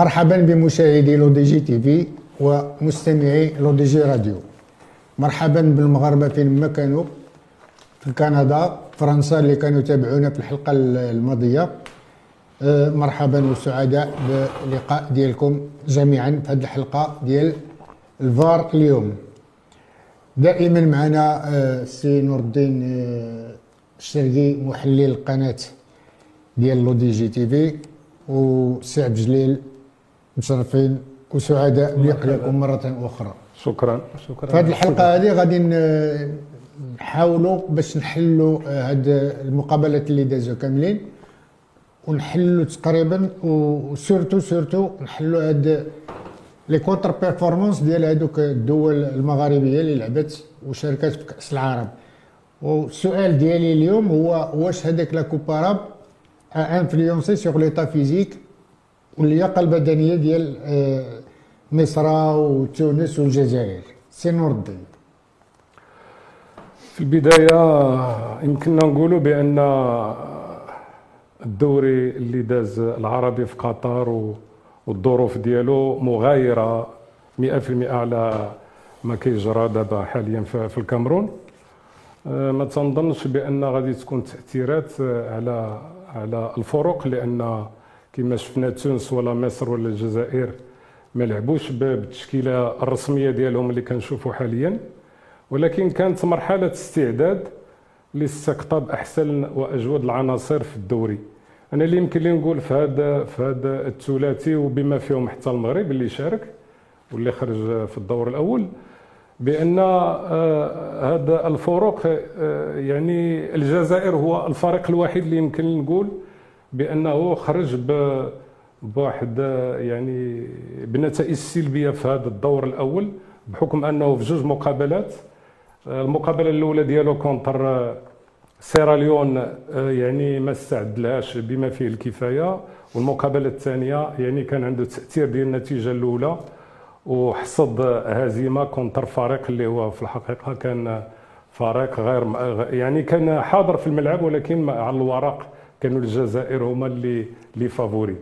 مرحبا بمشاهدي LDG TV ومستمعي LDG Radio. مرحبا بالمغاربة فين ما كانوا في كندا فرنسا اللي كانوا يتابعونا في الحلقة الماضية. أه، مرحبا وسعداء بلقاء ديالكم جميعا في هذه الحلقة ديال الفار اليوم. دائما معنا أه، سي نور الدين أه، الشرقي محلل القناة ديال LDG TV وسي عبد الجليل مشرفين وسعداء بلقائكم مرة أخرى. شكرا. شكرا. في هذه الحلقة هذه غادي نحاولوا باش نحلوا هاد المقابلات اللي دازوا كاملين ونحلوا تقريبا و surtout surtout نحلوا هاد les contre-performances ديال هذوك الدول المغاربية اللي لعبت وشاركت في كأس العرب. والسؤال ديالي اليوم هو واش هذاك la coupe a influencé sur l'état physique واللياقه البدنية ديال آه، مصر وتونس والجزائر. سي نور الدين. في البداية يمكننا نقولوا بأن الدوري اللي داز العربي في قطر والظروف ديالو مغايرة 100% على ما كيجرى دابا حاليا في الكامرون آه، ما تنظنش بأن غادي تكون تأثيرات على على الفرق لأن كما شفنا تونس ولا مصر ولا الجزائر ما لعبوش بالتشكيله الرسمية ديالهم اللي كنشوفوا حاليا. ولكن كانت مرحلة استعداد لاستقطاب أحسن وأجود العناصر في الدوري. أنا اللي يمكن لي نقول في هذا في هذا الثلاثي وبما فيهم حتى المغرب اللي شارك واللي خرج في الدور الأول بأن آه، هذا الفروق آه، يعني الجزائر هو الفريق الوحيد اللي يمكن نقول بأنه خرج بواحد يعني بنتائج سلبية في هذا الدور الأول بحكم أنه في جوج مقابلات. المقابلة الأولى ديالو كونتر سيراليون يعني ما استعدلهاش بما فيه الكفاية. والمقابلة الثانية يعني كان عنده تأثير ديال النتيجة الأولى. وحصد هزيمة contre فريق اللي هو في الحقيقة كان فريق غير يعني كان حاضر في الملعب ولكن على الورق كانوا الجزائر هما اللي اللي favoris.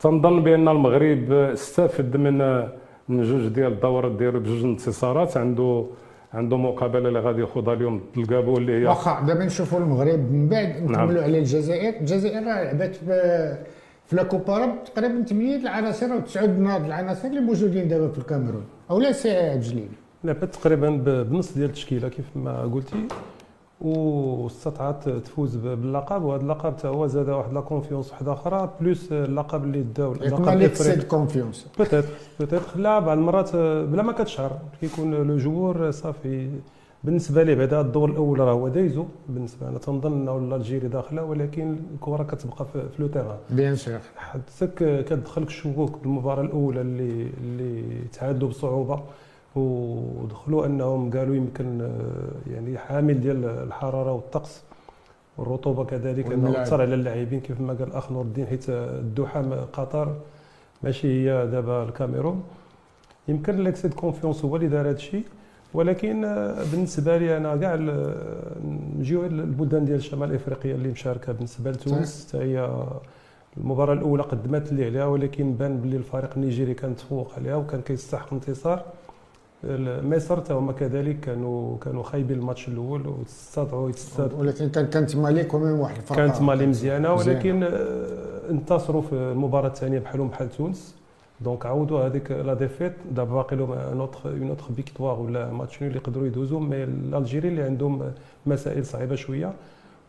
تنظن بأن المغرب استفد من من جوج ديال الدورات ديالو بجوج انتصارات. عنده عنده مقابلة اللي غادي ياخذها اليوم. الكابو اللي هي واخا دابا نشوفوا المغرب من بعد. نكملوا نعم. على الجزائر. الجزائر لعبت في la coupe تقريبا 8 العناصر أو 9 العناصر اللي موجودين دابا في الكاميرون. أو لا سي عبد الجليل. لعبت تقريبا بنص ديال التشكيلة كيف ما قلتي. واستطاعت تفوز باللقب وهذا اللقب حتى هو زاد واحد la confiance واحدة آخرى plus اللقب اللي داو اللقب الافريقي confiance. Peut-être peut-être لا بعض المرات بلا ما كتشعر كيكون le joueur صافي. بالنسبة لي بعدا الدور الأول راه هو دايزو. بالنسبة أنا تنظن أنه l'Algérie داخله ولكن الكرة كتبقى في le terrain. Bien sûr. حتى كتدخلك الشكوك بالمباراة الأولى اللي اللي تعادلوا بصعوبة. ودخلوا أنهم قالوا يمكن آه، يعني حامل ديال الحرارة والطقس والرطوبة كذلك إنه اثر على اللاعبين كيف ما قال الاخ نور الدين حيت الدوحة قطر ماشي هي دابا الكاميرون. يمكن l'excès de confiance هو اللي دار هذا الشيء ولكن آه، بالنسبة لي أنا كاع نجيو البلدان ديال الشمال الإفريقية اللي مشاركة. بالنسبة لتونس حتى هي المباراة الأولى قدمت اللي عليها ولكن بان باللي الفريق النيجيري كان تفوق عليها وكان كيستحق الانتصار. مصر هما كذلك كانوا كانوا خايبين الماتش الأول واستطاعوا يستطيعوا ولكن كان كانت مالي كمان واحد الفرق كانت مالي مزيانة ولكن آه، انتصروا في المباراة الثانية بحالهم بحال تونس. Donc عاودوا هذيك la défaite. دابا باقي لهم une autre, une autre victoire ولا ماتش اللي يقدروا يدوزوا. Mais l'Algérie اللي عندهم مسائل صعيبة شوية.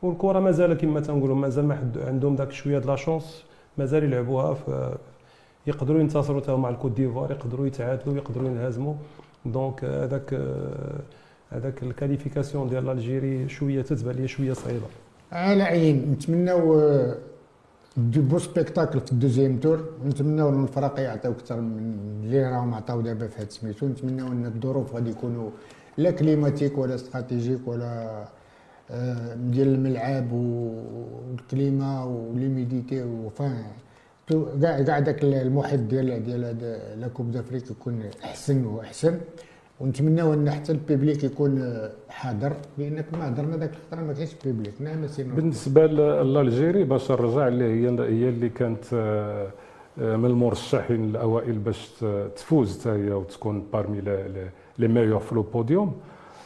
والكرة مازال كما تنقولوا مازال ما عندهم ذاك شوية de la chance مازال يلعبوها يقدروا ينتصروا مع la Côte d'Ivoire يقدروا يتعادلوا يقدروا ينهزموا. Donc هذاك هذاك ال qualification ديال l'Algérie شوية تتبان لي شوية صعيبة. على عين نتمناو des beaux spectacles في ال deuxième tour نتمناو إن الفرق يعطيو أكثر من اللي راهم عطاو دابا في هاد سميتو نتمناو إن الظروف غادي يكونوا la climatique ولا stratégique ولا ديال الملعب وال climat و l'humidité و enfin داك المحيط ديال ديال la Coupe d'Afrique يكون احسن واحسن. ونتمناو ان حتى ال public يكون حاضر لأن كما هضرنا ذاك الخطرة ما كاينش public. نعم بالنسبة l'Algérie باش نرجع اللي هي هي اللي كانت من المرشحين الاوائل باش تفوز هي وتكون parmi les meilleurs في le podium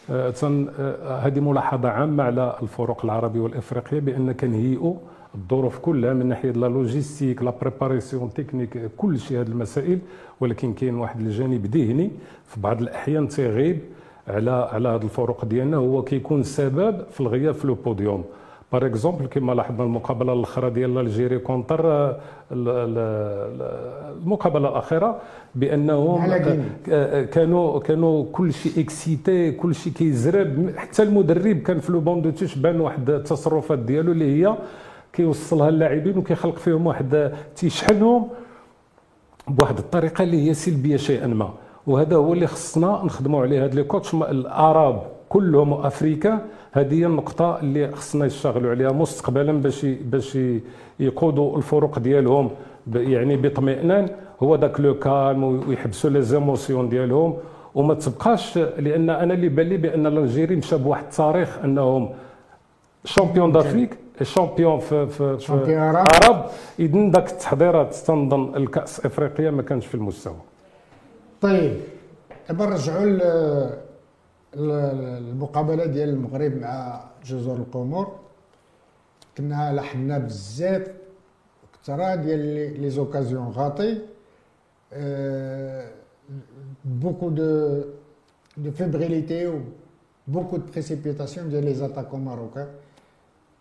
هذه ملاحظة عامة على الفرق العربيه والإفريقية بأن كنهيئوا الظروف كلها من ناحية la logistique la préparation technique كل شيء هذه المسائل. ولكن كاين واحد الجانب ذهني في بعض الأحيان تيغيب على على هذه الفروق ديالنا. هو كيكون سبب في الغياب في le podium. Par exemple كما لاحظنا المقابلة الأخرى ديال l'Algérie contre المقابلة الأخيرة بأنهم كانوا كانوا كل شيء excité كل شيء كيزرب. حتى المدرب كان في le banc de touche بان واحد التصرفات ديالو اللي هي كيوصلها اللاعبين وكيخلق فيهم واحد تيشحنهم بواحد الطريقة اللي هي سلبية شيئا ما. وهذا هو اللي خصنا نخدموا عليه. هاد les coachs arabes كلهم africains هذه هي النقطة اللي خصنا يشتغلوا عليها مستقبلا باش باش يقودوا الفرق ديالهم. يعني باطمئنان هو ذاك le calme ويحبسوا les émotions ديالهم. وما تبقاش لأن أنا اللي بان لي بأن l'Algérie مشى بواحد التاريخ أنهم champions d'Afrique. Champions في في, في عرب. إذن ذاك التحضيرات تنظن الكاس إفريقيا ما كانش في المستوى. طيب دابا نرجعوا المقابله ديال المغرب مع جزر القمر. كنا لاحظنا بزاف كثرة ديال les occasions ratées. beaucoup de de fébrilité و beaucoup de précipitation ديال les attaquants marocains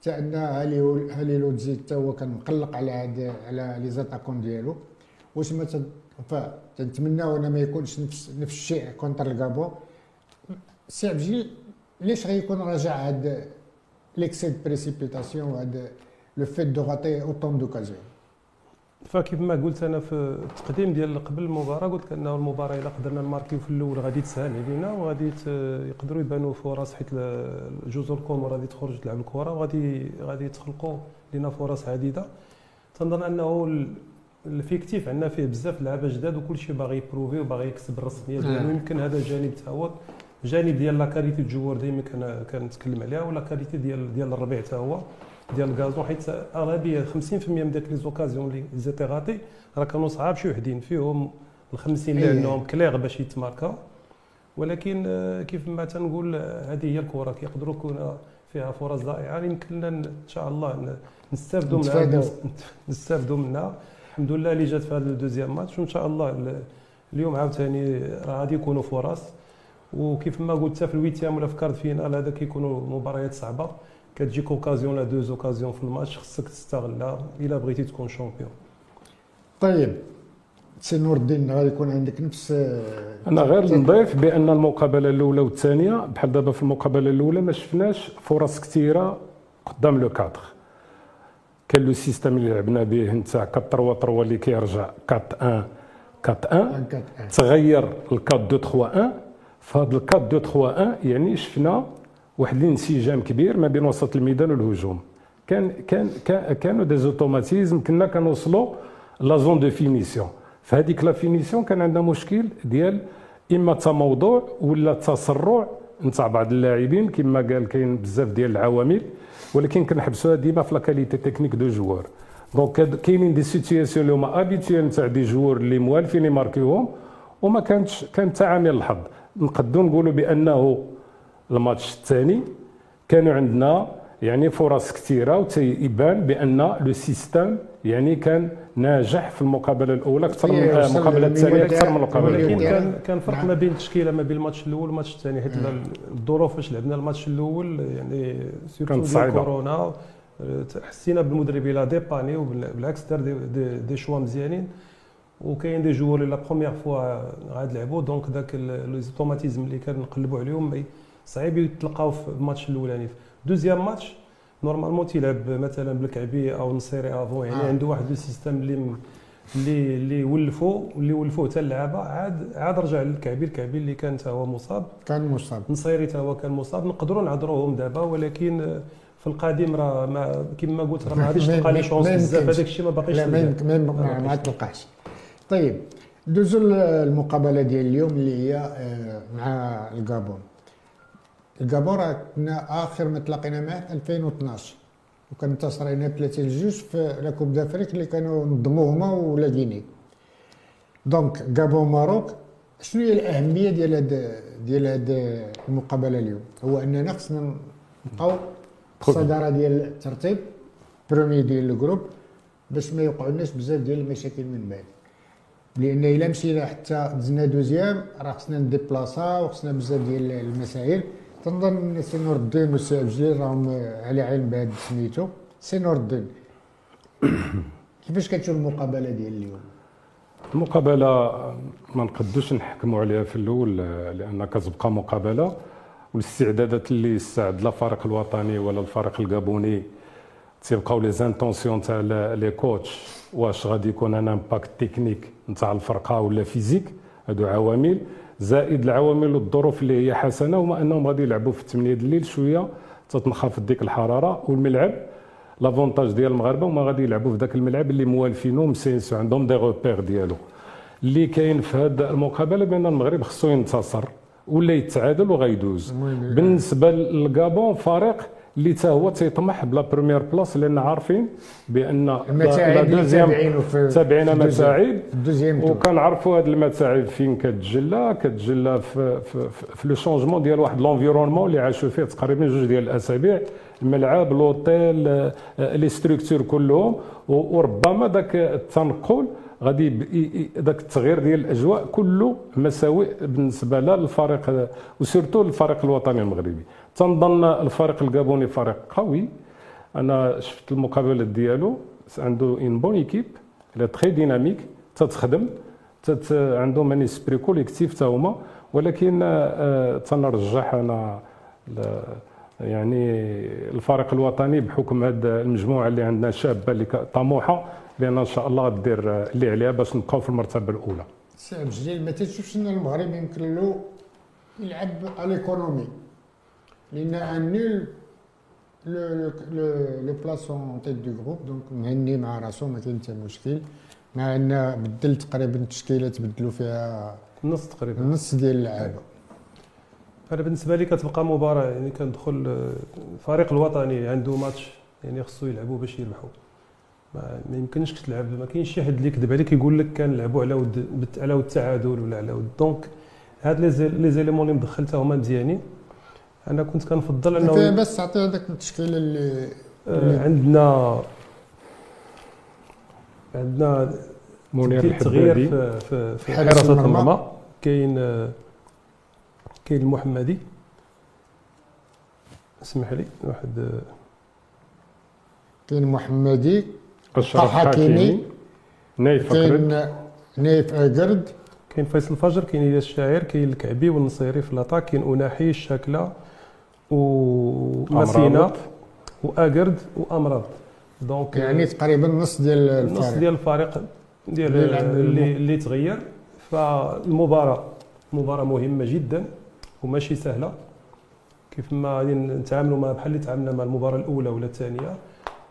أن هالي هاليلودزيتش حتى هو كان مقلق على هاد على les attaquants ديالو. واش ما تنتمناو أنه ما يكونش نفس نفس الشيء contre الكابون سي عبجي ليش غيكون راجع هاد l'excès de précipitation وهاد le fait de rater autant d'occasions فكيف ما قلت أنا في التقديم ديال قبل المباراة قلت انه المباراة إلا قدرنا نماركيو في الأول غادي تسهل علينا وغادي يقدروا يبانوا فرص حيت جزر الكومور غادي تخرج تلعب الكرة وغادي غادي تخلقوا لنا فرص عديده تنظن أنه l'effectif عندنا فيه بزاف لعابه جداد وكل شيء باغي يبروفي وباغي يكسب الرسمية ديالو. يمكن هذا الجانب تا هو جانب ديال la qualité ال joueurs دائما كنتكلم عليها و la qualité ديال ديال الربيع تا هو ديال ال gazon حيت اغلبيه 50% من ديك les occasions اللي زيتي غاتي راه كانوا صعاب شي وحدين فيهم ال 50 اللي عندهم claires باش يتماركا. ولكن كيف ما تنقول هذه هي الكرة كيقدروا يكون فيها فرص ضائعة. يمكن لنا إن شاء الله نستافدوا منها. نستافدوا منها. الحمد لله اللي جات في هذا ال deuxième match وإن شاء الله اليوم عاوتاني راه غادي يكونوا فرص. وكيف ما قلت في ال huitième ولا في quart de finale هذا كيكونوا مباريات صعبة. كتجيك occasion لا deux occasions في الماتش خصك تستغلها إلا بغيتي تكون champion. طيب سي نور الدين غادي يكون عندك نفس أنا غير نضيف بأن المقابلة الأولى والثانية بحال دابا في المقابلة الأولى ما شفناش فرص كثيرة قدام le cadre كان le système اللي لعبنا به نتاع 4 3 3 اللي كيرجع 4 1 4 1 تغير ال 4 2 3 1 فهاد ال 4 2 3 1 يعني شفنا واحد الانسجام كبير ما بين وسط الميدان والهجوم. كان كان كانوا des automatismes كنا كنوصلوا la zone de finition. في هذيك la finition كان عندنا مشكل ديال إما تموضع ولا تسرع نتاع بعض اللاعبين كما قال كاين بزاف ديال العوامل ولكن كنحبسوها ديما في la qualité technique de joueurs. donc كاينين des situations اللي هما habituelles نتاع des joueurs اللي موالفين يماركيوهم وما كانتش كان تعامل الحظ. نقدروا نقولوا بأنه الماتش الثاني. كانوا عندنا يعني فرص كثيرة وتيبان بأن le système يعني كان ناجح في المقابلة الأولى أكثر من المقابله الثانية أكثر من المقابلة الأولى. كان كان فرق ما بين التشكيلة ما بين الماتش الأول والماتش الثاني. حيت الظروف فاش لعبنا الماتش الأول يعني surtout كورونا حسينا بالمدرب il a dépanné وبالعكس دار دي, دي, دي شوا مزيانين. وكاين des joueurs اللي la première fois غاد لعبوا donc ذاك les automatismes اللي كنقلبوا عليهم صعيب يتلقاو في الماتش الاولاني. deuxième match normalement تيلعب مثلا بالكعبي أو نصيري avant يعني آه. عنده واحد le système اللي اللي اللي ولفوا واللي ولفوه حتى اللعابة. عاد عاد رجع للكعبي الكعبي اللي كان هو مصاب. كان مصاب. نصيري هو كان مصاب. نقدروا نعذروهم دابا ولكن في القادم راه ما كما قلت راه ما غاديش تلقى les chances بزاف. هذاك الشيء ما باقيش لا ما تلقاش. طيب دوزو المقابلة ديال اليوم اللي هي آه، مع الكابون الكابون كنا اخر ما تلاقينا معاه 2012 وكان انتصرينا ثلاثة لجوج في la coupe d'Afrique اللي كانوا نظموه هما و la Guinée donc Gabon Maroc شنو هي الاهميه ديال هاد ديال هاد المقابله اليوم هو اننا خصنا نبقاو الصداره ديال الترتيب premier ديال ال groupe باش ما يوقعوناش بزاف ديال المشاكل من بعد لأن الا مشينا حتى دزنا deuxième راه خصنا نديبلاصا وخصنا بزاف ديال المسائل تنظن سي نور الدين والسي عبد راهم على علم بهذا سميتو. سي نور الدين كيفاش كتشوف المقابلة ديال اليوم؟ المقابلة ما نقدوش نحكموا عليها في الأول لأن كتبقى مقابلة. والاستعدادات اللي استعد لا الفريق الوطني ولا الفريق الكابوني تيبقاو les intentions تاع les coachs واش غادي يكون un impact technique نتاع الفرقة ولا physique هادو عوامل. زائد العوامل والظروف اللي هي حسنة هما أنهم غادي يلعبوا في 8 الليل شوية تتنخفض ديك الحرارة والملعب. l'avantage ديال المغاربة هما غادي يلعبوا في ذاك الملعب اللي موالفينو مسينسو عندهم des repères ديالو. اللي كاين في هذه المقابلة بأن المغرب خصو ينتصر ولا يتعادل وغيدوز. بالنسبة للكابون فريق اللي تا هو تيطمح ب la première place لأن عارفين بأن المتاعب اللي تابعينه في تابعين متاعب ال deuxième وكنعرفوا هذه المتاعب فين كتجلى كتجلى في في, في le changement ديال واحد l'environnement اللي عاشوا فيه تقريبا جوج ديال الأسابيع الملعب l'hôtel les structures كلهم. وربما ذاك التنقل غادي ذاك التغيير ديال الأجواء كله مساوئ بالنسبة لا للفريق و surtout للفريق الوطني المغربي. تنظن الفريق الكابوني فريق قوي. أنا شفت المقابلات ديالو عنده une bonne équipe اللي très dynamique تتخدم تت عندهم un esprit collectif حتى هما. ولكن آه، تنرجح أنا يعني الفريق الوطني بحكم هذه المجموعة اللي عندنا شابة اللي طموحة. بان إن شاء الله غدير اللي عليها باش نبقاو في المرتبة الأولى. سي عبد الجليل ما تشوفش إن المغرب يمكن له يلعب على l'économie لأن un nul le le place en tête de groupe donc مهني مع راسو ما كاين حتى مشكل مع ان بدل تقريبا التشكيله تبدلوا فيها نص تقريبا. نص ديال اللعابه أنا بالنسبة لي كتبقى مباراة يعني كندخل الفريق الوطني عنده ماتش يعني خصو يلعبوا باش يربحوا. ما, ما يمكنش تلعب ما كاينش شي حد اللي يكذب عليك يقول لك كنلعبوا على ود على ود التعادل ولا على ود. donc هاد les éléments اللي مدخلتها هما مزيانين. أنا كنت كنفضل أنه بس تعطي هذاك التشكيلة اللي آه عندنا عندنا منير تغيير في في, في حراسة المرمى. كاين كاين المحمدي. اسمح لي واحد كاين محمدي أشرف حكيمي. نايف كاين نايف أقرد. كاين فيصل الفجر كاين إلياس الشاعر كاين الكعبي والنصيري في l'attaque كاين أوناحي الشاكلة. وماسينا واقرد وامراض donc يعني تقريبا نص ديال الفريق نص ديال الفريق ديال اللي, اللي تغير فالمباراة مباراة مهمة جدا وماشي سهلة. كيف ما غادي نتعاملوا مع بحال اللي تعاملنا مع المباراة الأولى ولا الثانية.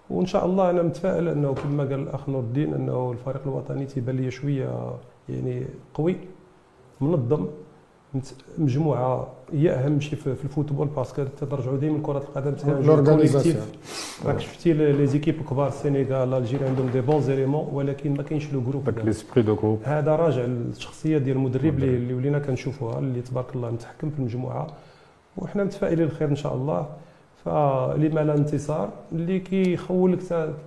وإن شاء الله أنا متفائل أنه كما قال الأخ نور الدين أنه الفريق الوطني تيبان لي شوية يعني قوي منظم. مجموعة هي أهم شيء في ال football parce que ترجعوا ديما كرة القدم l'organisation. راك شفتي les équipes كبار السنغال l'Algérie عندهم des bons éléments ولكن ما كاينش le groupe داك l'esprit de groupe هذا راجع للشخصية ديال المدرب اللي ولينا كنشوفوها اللي تبارك الله متحكم في المجموعة. وحنا متفائلين الخير إن شاء الله. فلما لا انتصار اللي كيخولك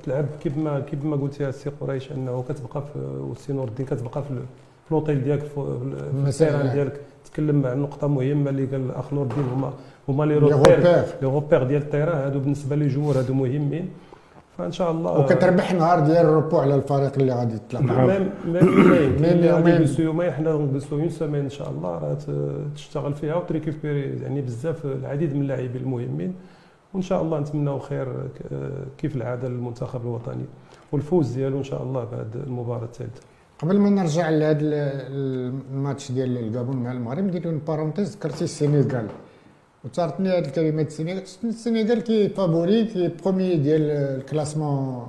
تلعب كيف ما كيف ما قلت يا سي قريش أنه كتبقى في والسي نور الدين كتبقى في لوطيل ديالك في ال terrain ديالك. تكلم مع نقطة مهمة اللي قال الاخ نور الدين هما هما les repères les repères ديال ال terrain هادو بالنسبة للجمهور هادو مهمين. فإن شاء الله وكتربح نهار ديال الربوع على الفريق اللي غادي يطلع ميم ميم يومين يومين حنا نجلسوا une semaine إن شاء الله راه تشتغل فيها و ت récupérer يعني بزاف العديد من اللاعبين المهمين. وإن شاء الله نتمناو خير كيف العادة للمنتخب الوطني والفوز ديالو إن شاء الله بعد المباراة الثالثة. قبل ما نرجع لهذا الماتش ديال الكابون مع المغرب ندير une parenthèse ذكرتي السينيغال وصارتني هذه الكلمات السينيغال السينيغال qui favori qui premier ديال ال classement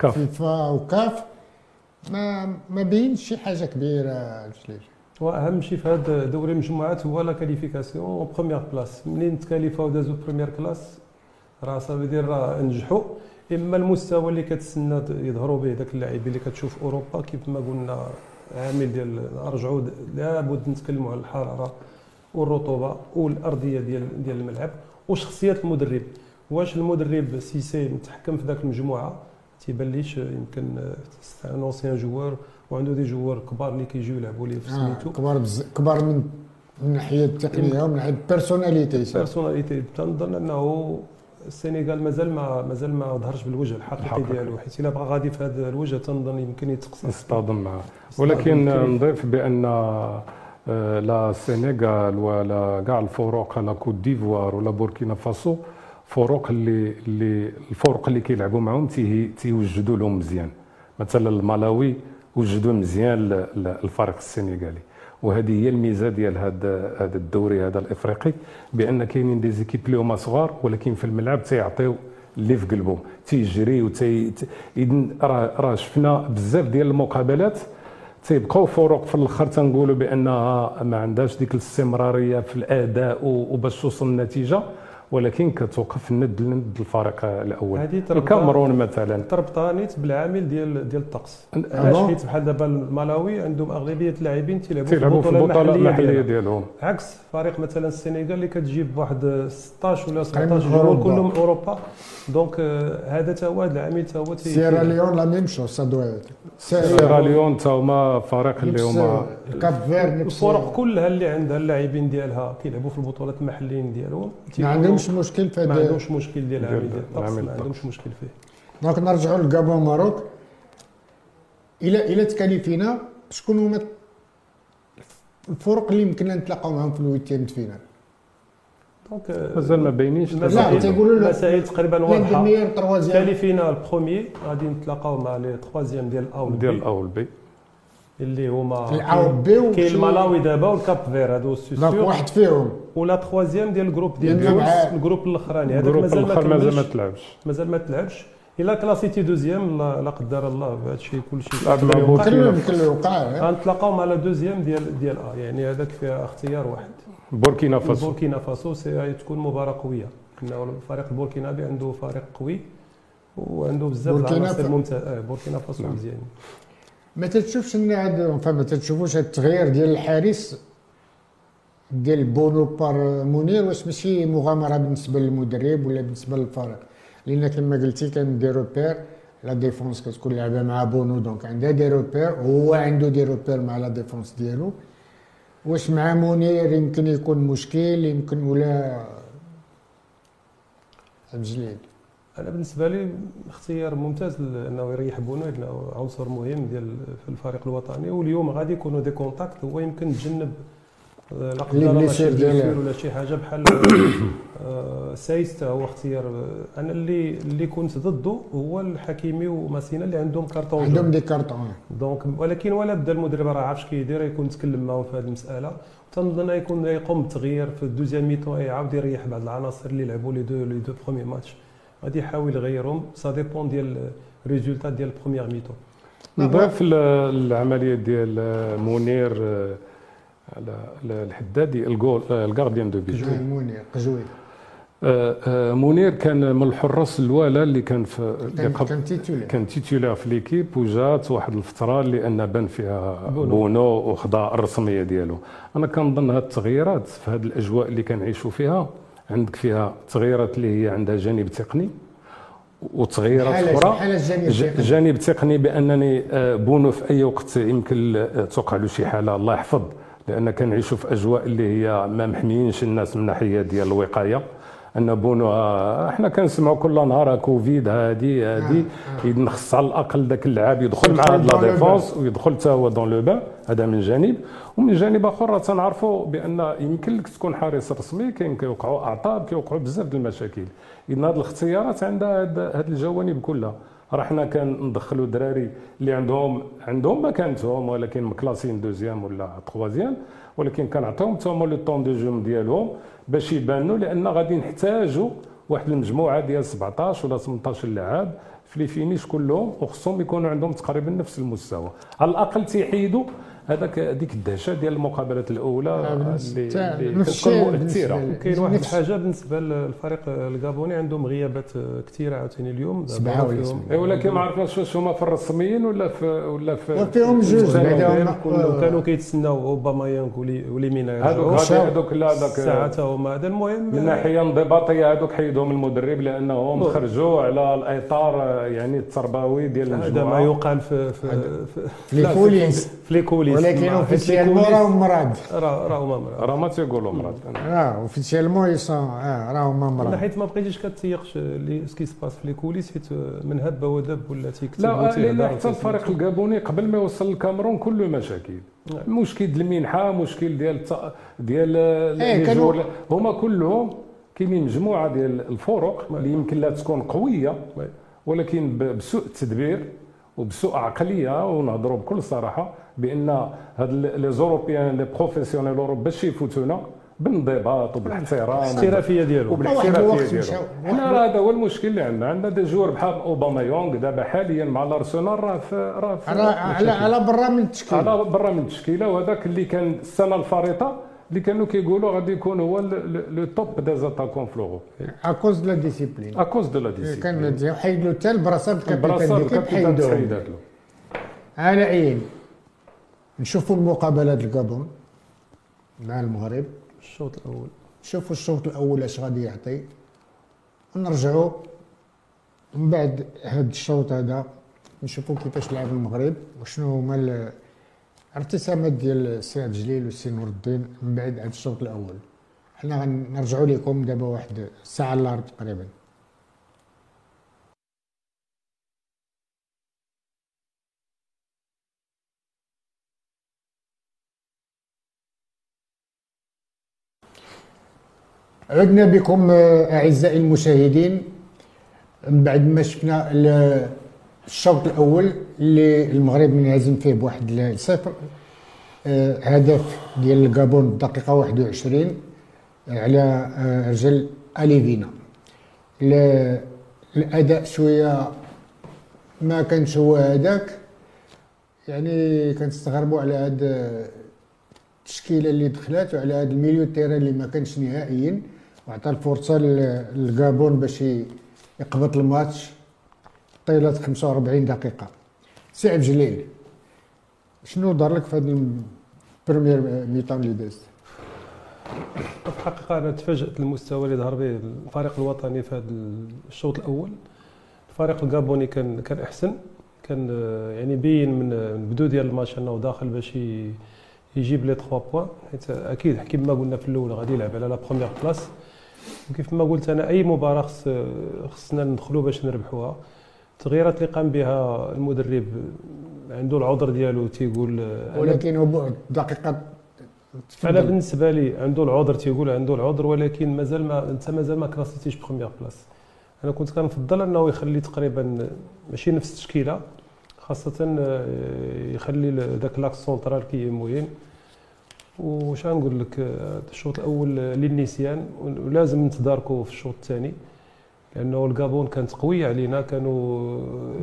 فيفا وكاف ما ما بينش شي حاجة كبيرة جليل واهم شيء في هذا دوري المجموعات هو la qualification première place منين ت qualifier ودازو première place راه صافي دير راه نجحوا إما المستوى اللي كتسنى يظهروا به ذاك اللاعبين اللي كتشوف أوروبا كيف ما قلنا عامل ديال نرجعوا لابد نتكلموا على الحرارة والرطوبة والأرضية ديال ديال الملعب وشخصيه المدرب. واش المدرب سيسي متحكم في ذاك المجموعة؟ تيبان ليش يمكن un ancien joueur وعنده des joueurs كبار اللي كيجيو يلعبوا ليه في آه سميتو. كبار بز... كبار من من الناحيه التقنية ومن ناحية ال personnalité personnalité تنظن انه السنغال مازال ما مازال ما ظهرش بالوجه الحقيقي. ديالو حيت إلا بقى غادي في هذا الوجه تنظن يمكن معه يصطدم ولكن بكري. نضيف بأن آه، لا السنغال ولا كاع الفروق لا كوت ديفوار ولا بوركينا فاسو فروق اللي اللي الفرق اللي كيلعبوا معهم تيوجدوا لهم مزيان مثلا الملاوي وجدوا مزيان الفريق السنغالي وهذه هي الميزة ديال هذا هذا الدوري هذا الإفريقي بان كاينين des équipes اللي هما صغار ولكن في الملعب تيعطيو اللي في قلبهم تيجري وتي إذن راه شفنا بزاف ديال المقابلات تيبقاو فروق في الأخر تنقولوا بأنها ما عندهاش ديك الاستمرارية في الأداء وباش توصل النتيجه ولكن كتوقف ند لند الفريق الأول. الكاميرون مثلا. تربطها نيت بالعامل ديال ديال الطقس. علاش؟ حيت بحال دابا الملاوي عندهم أغلبية اللاعبين تيلعبوا في البطولة المحلية. ديالهم. عكس فريق مثلا السنغال اللي كتجيب واحد 16 ولا تقريباً 17 جوار أوروبا. كلهم أوروبا. donc آه، هذا تا هو هذا العامل تا هو تي- سيرا ليون لا même chose ça de سيراليون تا هما فريق اللي هما ال Cap-Vert نفس الفرق كلها اللي عندها اللاعبين ديالها كيلعبوا في البطولات المحليين ديالهم ما عندهمش مشكل في ما عندهمش مشكل ديال العامل ديال الطقس ما. عندهمش مشكل فيه. donc نرجعوا ل Gabon Maroc. إلى إلى ت qualifier نا شكون هما الفرق اللي يمكن نتلاقاو معاهم في ال huitième finale؟ دونك مازال ما باينينش لا المسائل- تيقولوا لا المسائل تقريبا واضحة. تالي فينا البروميي غادي نتلاقاو مع لي تخوازيام ديال الاو ديال الأول بي. اللي هما بي و كاين الملاوي دابا والكاب فير هادو سي سيور واحد فيهم. ولا تخوازيام ديال الجروب ديال مع- الجروب الأخراني. هذاك مازال ما مازال ما تلعبش. مازال ما تلعبش. إلا كلاسيتي دوزيام لا, لا قدر الله بهذا الشيء كل شيء لعب مع يقدر بوركينا يوقع. كله يمكن يوقع غنتلاقاو مع لا دوزيام ديال ديال آ يعني هذاك فيها اختيار واحد. بوركينا فاسو. بوركينا فاسو سي تكون مباراة قوية. انه الفريق البوركينابي عنده فريق قوي وعنده بزاف العناصر ممتازه آه بوركينا فاسو نعم. ما تتشوفش إن فما تتشوفوش التغيير ديال الحارس ديال بونو par منير واش ماشي مغامرة بالنسبة للمدرب ولا بالنسبة للفريق؟ لأن كما قلتي كان des repères la défense كتكون لعبة مع بونو donc عندها des repères هو عنده des repères مع la défense ديالو. واش مع منير يمكن يكون مشكل يمكن ولا الجليل أنا بالنسبة لي اختيار ممتاز انه يريح بونو لأنه عنصر مهم ديال في الفريق الوطني. واليوم غادي يكونوا des contacts هو يمكن تجنب آه، لا قدر ولا شي حاجة بحال آه، سايس هو اختيار. أنا اللي اللي كنت ضده هو الحكيمي وماسينا اللي عندهم كارطون. عندهم des cartons. donc ولكن ولا بدا المدرب راه عارف كيدير يكون تكلم معاهم في هذه المسألة. تنظن يكون يقوم بالتغيير في ال deuxième mi-temps يعاود يريح بعض العناصر اللي لعبوا les deux les deux premiers matchs. غادي يحاول يغيرهم. ça dépend ديال ال résultat ديال ال première mi-temps نضيف العملية ديال آه، منير آه، على الحدادي الجول آه، ال gardien de قجوي منير قجوي. آه، آه، منير كان من الحراس الوالا اللي كان في اللي كان كان titulaire كان titulaire في l'équipe وجات واحد الفترة اللي أن بان فيها بونو. بونو وخدا الرسمية ديالو. أنا كنظن هاد التغييرات في هاد الأجواء اللي كنعيشوا فيها عندك فيها تغييرات اللي هي عندها جانب تقني وتغييرات أخرى. الجانب التقني. جانب تقني بأنني آه، بونو في أي وقت يمكن آه، توقع له شي حالة. الله يحفظ. لأن كنعيشوا في أجواء اللي هي ما محميينش الناس من ناحية ديال الوقاية. أن بونو آه، إحنا كنسمعوا كل نهار كوفيد هادي هادي. إذا نخص على الأقل ذاك اللعاب يدخل مع هاد la défense ويدخل حتى هو dans le bain هذا من جانب. ومن جانب آخر تنعرفوا بأن يمكن لك تكون حارس رسمي كاين كيوقعوا أعطاب كيوقعوا بزاف ديال المشاكل. اذا هاد الاختيارات عندها هاد الجوانب كلها. راه حنا كندخلوا دراري اللي عندهم عندهم مكانتهم ولكن مكلاسين deuxième ولا troisième ولكن كنعطيهم حتى هما le temps de jeu ديالهم باش يبانوا لأن غادي نحتاجوا واحد المجموعة ديال 17 ولا 18 لاعب في لي فينيش كلهم وخصهم يكونوا عندهم تقريبا نفس المستوى. على الأقل تيحيدوا هذاك هذيك الدهشة ديال المقابلات الأولى اللي, اللي كتكون الشيء مؤثرة. بالنسبة كاين واحد الحاجة بالنسبة للفريق الكابوني عندهم غيابات كثيرة عاوتاني اليوم. سبعة ولا فيهم- سبعة. إيه ولكن ما عرفناش واش هما في الرسميين ولا في ولا في وفيهم في جوج. بعدا كانوا- كيتسناو أوباما يانغ ولي ولي مينا هذوك. هذوك لا هذاك تا هما. هذا المهم من ناحية انضباطية هذوك حيدهم المدرب لأنهم. خرجوا على الإطار يعني التربوي ديال هذا ما المجموعه يقال في في في, لي كوليس في لي كوليس في لي اوفيسيالمون كوليس راهم مراد راه راه هما مراض. راه ما تيقولوا مراض آه officiellement ils sont آه راهم مراض. حيت ما بقيتيش كتيقش ce qui se passe في les coulisses حيت من هب ودب ولا تيكتب لا لأن وتيهضر حتى الفريق الكابوني قبل ما يوصل للكاميرون كله مشاكل. نعم. مشكل ديال المنحة مشكل ديال ديال إيه، joueurs هما كلهم كاينين مجموعة ديال الفرق اللي يمكن لها تكون قوية oui. ولكن بسوء التدبير. وبسوء عقلية ونهضروا بكل صراحة بأن هاد les Européens les professionnels Europe باش يفوتونا بالانضباط وبالاحترام الاحترافية ديالهم وبالاحترافية الوقت ديالهم. حنا راه هذا هو المشكل اللي عندنا. عندنا des joueurs بحال أوباميانغ دابا حاليا مع الأرسنال راه في راه على على برا من التشكيل على برا من التشكيلة. وهذاك اللي كان السنة الفارطة اللي كانوا كيقولوا غادي يكون هو le top des attaquants في l'Europe à cause de la discipline à cause de la discipline كان حيد له حتى ال brassard ال capitaine حيدوه تحيدات له على عين نشوفوا المقابلات الكابون مع المغرب الشوط الأول نشوفوا الشوط الأول اش غادي يعطي ونرجعوا من بعد هذا الشوط هذا نشوفوا كيفاش لعب المغرب وشنو هما الارتسامات ديال السي الجليل والسي نور الدين من بعد هذا الشوط الأول. حنا غنرجعوا لكم دابا واحد الساعة الا تقريبا. عدنا بكم آه، أعزائي المشاهدين. من بعد ما شفنا الشوط الأول اللي المغرب منهزم فيه بواحد الصفر آه، هدف ديال الكابون الدقيقه 21 على آه، رجل أليفينا. ال- الأداء شوية ما كانش هو هذاك يعني كنستغربوا على هاد التشكيلة اللي دخلات وعلى هذا الميليو تيران اللي ما كانش نهائيا. وعطى الفرصة لل- للكابون باش يقبط الماتش. طيلة 45 دقيقة. سي عبد الجليل شنو دار لك في هذا ال première mi-temps اللي دازت؟ في الحقيقة أنا تفاجأت المستوى اللي ظهر به الفريق الوطني في هذا الشوط الأول. الفريق الكابوني كان كان أحسن. كان آه، يعني بين من من البدو ديال الماتش أنه داخل باش يجيب les 3 points حيت أكيد كما قلنا في الأول غادي يلعب على la première place وكيف ما قلت أنا أي مباراة خص خصنا ندخلوا باش نربحوها. التغييرات اللي قام بها المدرب عنده العذر ديالو تيقول آه، ولكن هو دقيقة أنا بالنسبة لي عنده العذر تيقول عنده العذر ولكن مازال ما أنت مازال ما كلاسيتيش première place أنا كنت كنفضل أنه يخلي تقريبا ماشي نفس التشكيلة خاصة آه، يخلي ذاك l'axe central qui مهم وش نقول لك؟ آه، الشوط الأول للنسيان ولازم نتداركوا في الشوط الثاني. لأنه الكابون كانت قوية علينا كانوا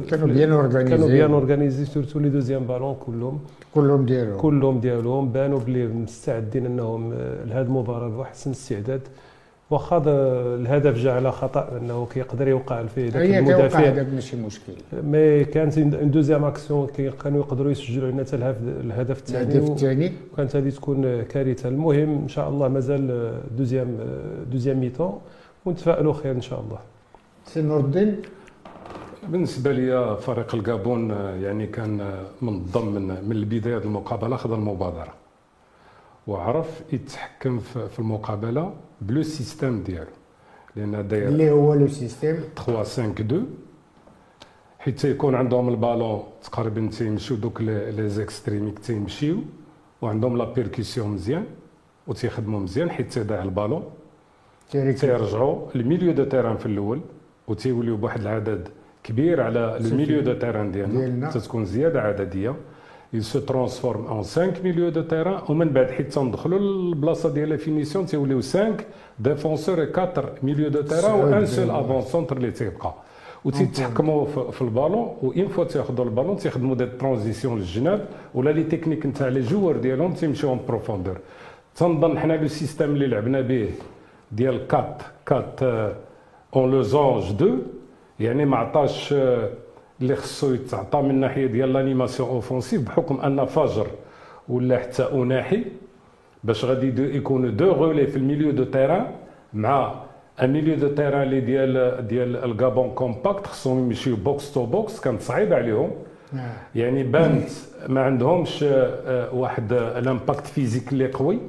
كانوا bien كانوا bien organisés organisés surtout les deuxièmes ballons كلهم. كلهم ديالهم كلهم ديالهم بانوا بلي مستعدين إنهم لهذه المباراة بأحسن استعداد واخا الهدف جاء على خطأ إنه كيقدر يوقع فيه ذاك المدافع. هذاك ماشي مشكل. mais كانت une deuxième action كانوا يقدروا يسجلوا لنا حتى الهدف الثاني. الهدف الثاني. وكانت هذه تكون كارثة. المهم إن شاء الله مازال deuxième deuxième mi-temps. ونتفائلوا خير إن شاء الله. سي نور الدين بالنسبة لي فريق الكابون آه، يعني كان آه، منظم من من البداية ديال المقابلة خذ المبادرة. وعرف يتحكم في المقابلة ب le système ديالو. لأن داير اللي هو le système؟ 3 5 2 حيت تيكون عندهم البالون تقريبا تيمشيو دوك les extrêmes تيمشيو وعندهم la percussion مزيان وتيخدموا مزيان حيت تيضيع البالون. تيرجعوا ال milieu de terrain في الأول. وتيوليو بواحد العدد كبير على ال milieu de terrain ديالنا. تتكون زيادة عددية. Il se transforme en 5 milieux de terrain. ومن بعد حيت تندخلوا للبلاصة ديال la finition تيوليو 5 défenseurs و 4 milieux de terrain و سعود un seul avant-centre اللي تيبقى. وتيتحكموا في- البالون. و une fois تاخذوا البالون تيخدموا des transitions للجناب ولا les techniques نتاع les joueurs ديالهم تيمشيو en profondeur تنظن حنا le système اللي لعبنا به ديال 4 4 en losange 2 يعني ما عطاش اللي خصو يتعطى من ناحيه ديال l'animation offensive بحكم ان فجر ولا حتى اناحي باش غادي دو يكونوا deux relais في ال milieu de terrain مع ان milieux de terrain اللي ديال ديال الكابون compact خصهم يمشيو box to box كانت صعيبه عليهم. يعني بانت ما عندهمش واحد ال impact physique اللي قوي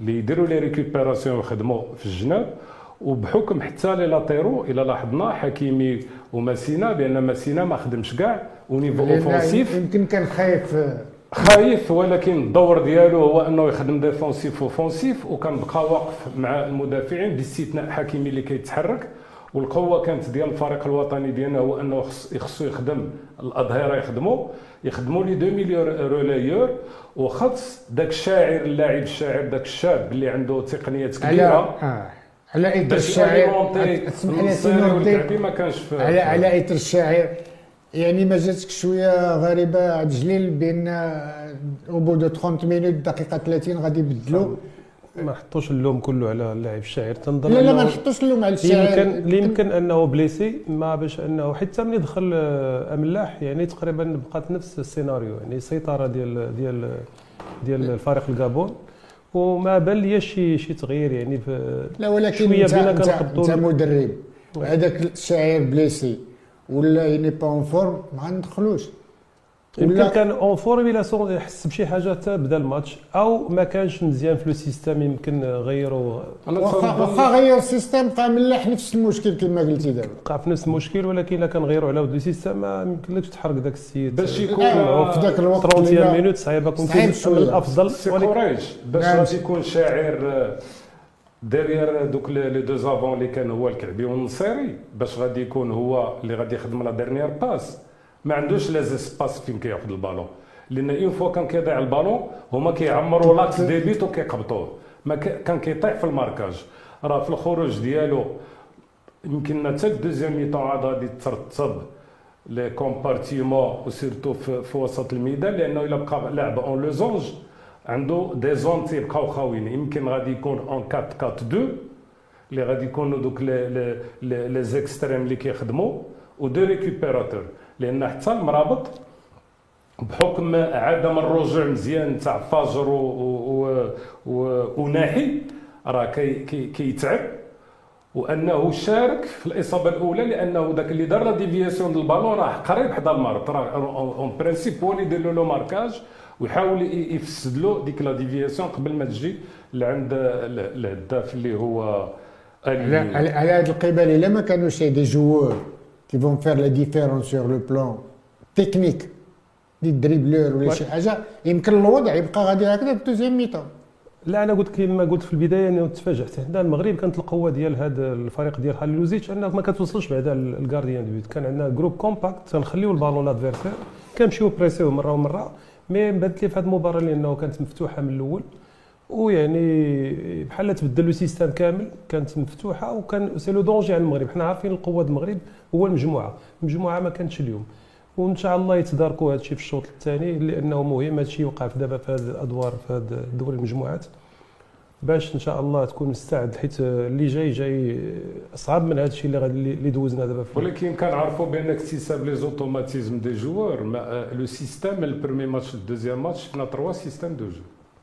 اللي يديروا les récupérations ويخدموا في الجناب وبحكم حتى les latéraux إلى لاحظنا حكيمي وماسينا بأن ماسينا ما خدمش كاع au niveau offensif. يمكن كان خايف. خايف ولكن الدور ديالو هو أنه يخدم défensif offensif وكان بقى واقف مع المدافعين باستثناء حكيمي اللي كيتحرك. والقوة كانت ديال الفريق الوطني ديالنا هو أنه خص- خصو يخدم الأظهرة يخدموا يخدموا les deux milieux relayeurs وخص داك الشاعر اللاعب الشاعر داك الشاب اللي عنده تقنيات كبيرة. آه. على اثر الشاعر اسمح لي والكعبي ما كانش في على على اثر الشاعر يعني ما جاتك شوية غريبة عبد الجليل بأن au bout de 30 minutes دقيقة 30 غادي يبدلوا ما حطوش اللوم كله على اللاعب الشاعر تنظن لا لا ما نحطوش اللوم على الشاعر يمكن اللي يمكن أنه blessé ما باش أنه حتى ملي دخل آه، أملاح يعني تقريبا بقات نفس السيناريو يعني سيطرة ديال ديال ديال الفريق الكابون وما بان لي شي شي تغيير يعني في لا ولكن شوية انت بينا انت, مدرب. هذاك الشاعر بليسي ولا يني با اون فورم ما ندخلوش يمكن ولا كان اون فورم إلى سون حس بشي حاجة حتى بدا الماتش أو ما كانش مزيان في لو سيستيم يمكن غيروا واخا غير السيستم بقى ملاح نفس المشكل كما قلتي دابا. وقع في نفس المشكل ولكن إلا كان غيروا على ود لو سيستيم ما يمكنلكش تحرك ذاك السيد. باش يكون آه، في ذاك الوقت 30 اللي مينوت صعيبة كنت صعيب من شوية. الافضل سي باش نعم. غادي يكون شاعر آه، derrière دوك les les deux avants اللي كان هو الكعبي والنصيري باش غادي يكون هو اللي غادي يخدم la dernière passe ما عندوش les espaces فين كياخذ البالون. لأن une fois كان كيضيع البالون هما كيعمروا l'axe des buts وكيقبطوه. ما كان كيطيح في ال marquage. راه في الخروج ديالو يمكن حتى ال deuxième mi-temps عاد غادي ترتب les compartiments و surtout في, وسط الميدان لأنه إلا بقى لاعب en losange عنده des zones تيبقاو خاويين. يمكن غادي يكون en 4 4 2 اللي غادي يكونوا دوك les extrêmes اللي كيخدموا و deux récupérateurs لأن حتى المرابط بحكم عدم الرجوع مزيان تاع فاجر وناحي راه كي كي كيتعب. وأنه شارك في الإصابة الأولى لأنه ذاك اللي دار la déviation البالون راه قريب حدا المرض راه en principe هو اللي يدير له le marquage ويحاول يفسد له ديك la déviation قبل ما تجي لعند ال- الهداف اللي هو على على هذا القبال إلا ما كانوش des joueurs. qui vont faire la différence sur le plan technique des dribbleurs ولا شي حاجة يمكن الوضع يبقى غادي هكذا في ال deuxième mi-temps لا أنا قلت كما قلت في البداية انه تفاجأت. حنا المغرب كانت القوة ديال هذا الفريق ديال خالد لوزيتش انه ما كتوصلش بعدا ال gardien de but كان عندنا groupe compact تنخليو البالون l'adversaire كنمشيو بريسيو مرة ومرة mais بدات لي في هذه المباراه لأنه كانت مفتوحة من الأول. ويعني بحال تبدل le système كامل كانت مفتوحة وكان c'est le danger على المغرب. حنا عارفين القوة المغرب. هو المجموعة. المجموعة ما كانتش اليوم. وإن شاء الله يتداركوا هذا الشيء في الشوط الثاني لأنه مهم هذا الشيء يوقع في دابا في هذه الأدوار في هذا دوري المجموعات. باش إن شاء الله تكون مستعد حيت اللي جاي جاي اصعب من هذا الشيء اللي غادي اللي دوزنا دابا ولكن كنعرفوا بأن اكتساب les automatismes des joueurs le système ال premier match ال deuxième match شفنا trois systèmes de jeu.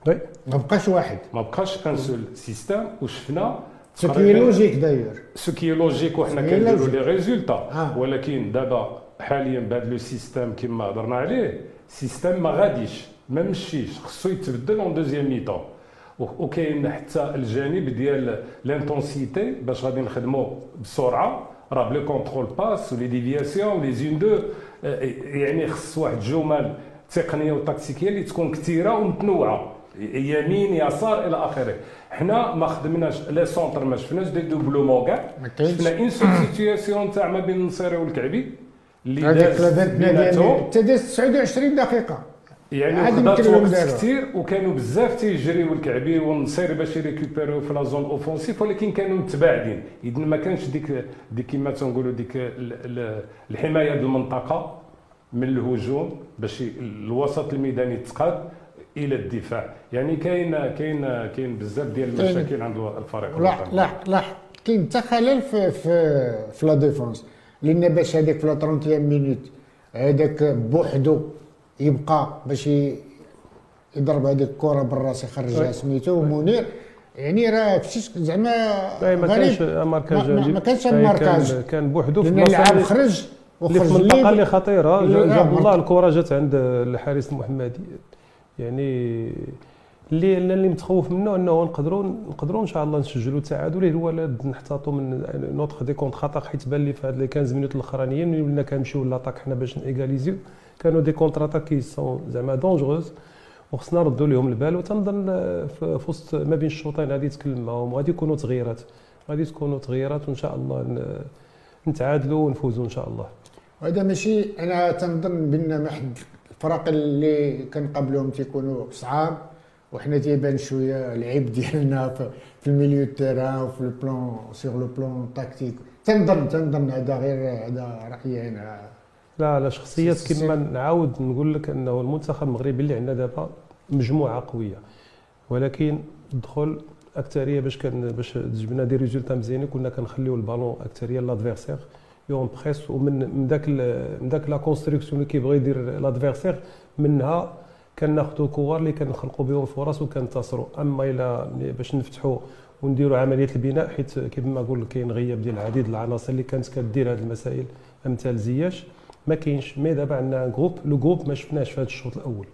oui. ما بقاش واحد. ما بقاش un seul système وشفنا ce qui logique d'ailleurs ce qui logique وحنا كنديروا logique. les résultats آه. ولكن دابا حاليا بهذا le système كما هضرنا عليه système ما غاديش ما مشيش خصو يتبدل en deuxième mi-temps وكاين حتى الجانب ديال l'intensité باش غادي نخدموا بسرعة. راه ب les contrôles passes و les déviations و les une-deux يعني خص واحد الجمل تقنية وتكتيكيه اللي تكون كثيرة ومتنوعه يمين يسار إلى آخره. حنا ما خدمناش les centres ما شفناش dédoublements كاع شفنا une seule situation تاع ما بين النصيري والكعبي اللي هذيك داز لافانتنا بيناتهم ديال حتى داز 29 دقيقة. يعني خدات وقت. كثير وكانوا بزاف تيجريو الكعبي والنصير باش يريكوبيريو في la zone offensive ولكن كانوا متباعدين. اذا ما كانش ديك ديك كيما تنقولوا ديك ال- ال- الحماية المنطقة من الهجوم باش الوسط الميداني يتقاد إلى الدفاع. يعني كاين كاين كاين بزاف ديال المشاكل عند الفريق. لاح الوطني. لاح لاح كاين حتى خلل في في في la défense. لأن باش هذاك في la 31 minute هذاك بوحدو يبقى باش يضرب هذيك الكره بالراس يخرجها. سميتو ومنير يعني راه مشيش زعما باي ما كانش غريب marquage ما- كانش marquage. كان, بوحدو في اللاعب اللي- خرج في وخرج منطقة ليه اللي خطيرة. آه، جاب الله. الكرة جات عند الحارس المحمدي يعني اللي أنا اللي متخوف منه انه نقدروا نقدروا ان شاء الله نسجلوا التعادل. هو لا نحتاطوا من notre des contre-attaques حيت بان لي في هاد لي 15 minutes الأخرانيين ملي ولينا كنمشيو l'attaque حنا باش نيغاليزيو كانوا des contre-attaques qui sont زعما dangereuses وخصنا نردوا لهم البال. وتنظن في وسط ما بين الشوطين غادي يتكلم معاهم وغادي يكونوا تغييرات. غادي تكونوا تغييرات وإن شاء الله نتعادلوا ونفوزوا إن شاء الله. هذا ماشي أنا تنظن بأن ما حد الفرق اللي كنقابلوهم تيكونوا صعاب وحنا تيبان شوية العيب ديالنا في, في ال milieu terrain وفي ال plan sur le plan tactique تنظن تنظن هذا غير هذا رأيي أنا. لا لا شخصيات كما نعاود نقول لك أنه المنتخب المغربي اللي عندنا دابا مجموعة قوية. ولكن الدخول اكثريه باش كان باش تجبنا des résultats مزيانين. كنا كنخليو البالون اكثريه l'adversaire on presse ومن من ذاك من ذاك la construction اللي كيبغي يدير l'adversaire منها كناخذوا كور اللي كنخلقوا بهم فرص وكنتصروا أما إلى باش نفتحوا ونديروا عملية البناء حيت كيف ما نقول كاين غياب ديال العديد العناصر اللي كانت كدير هذه المسائل أمثال زياش. ما كاينش mais دابا عندنا groupe le groupe ما شفناش في هذا الشوط الأول.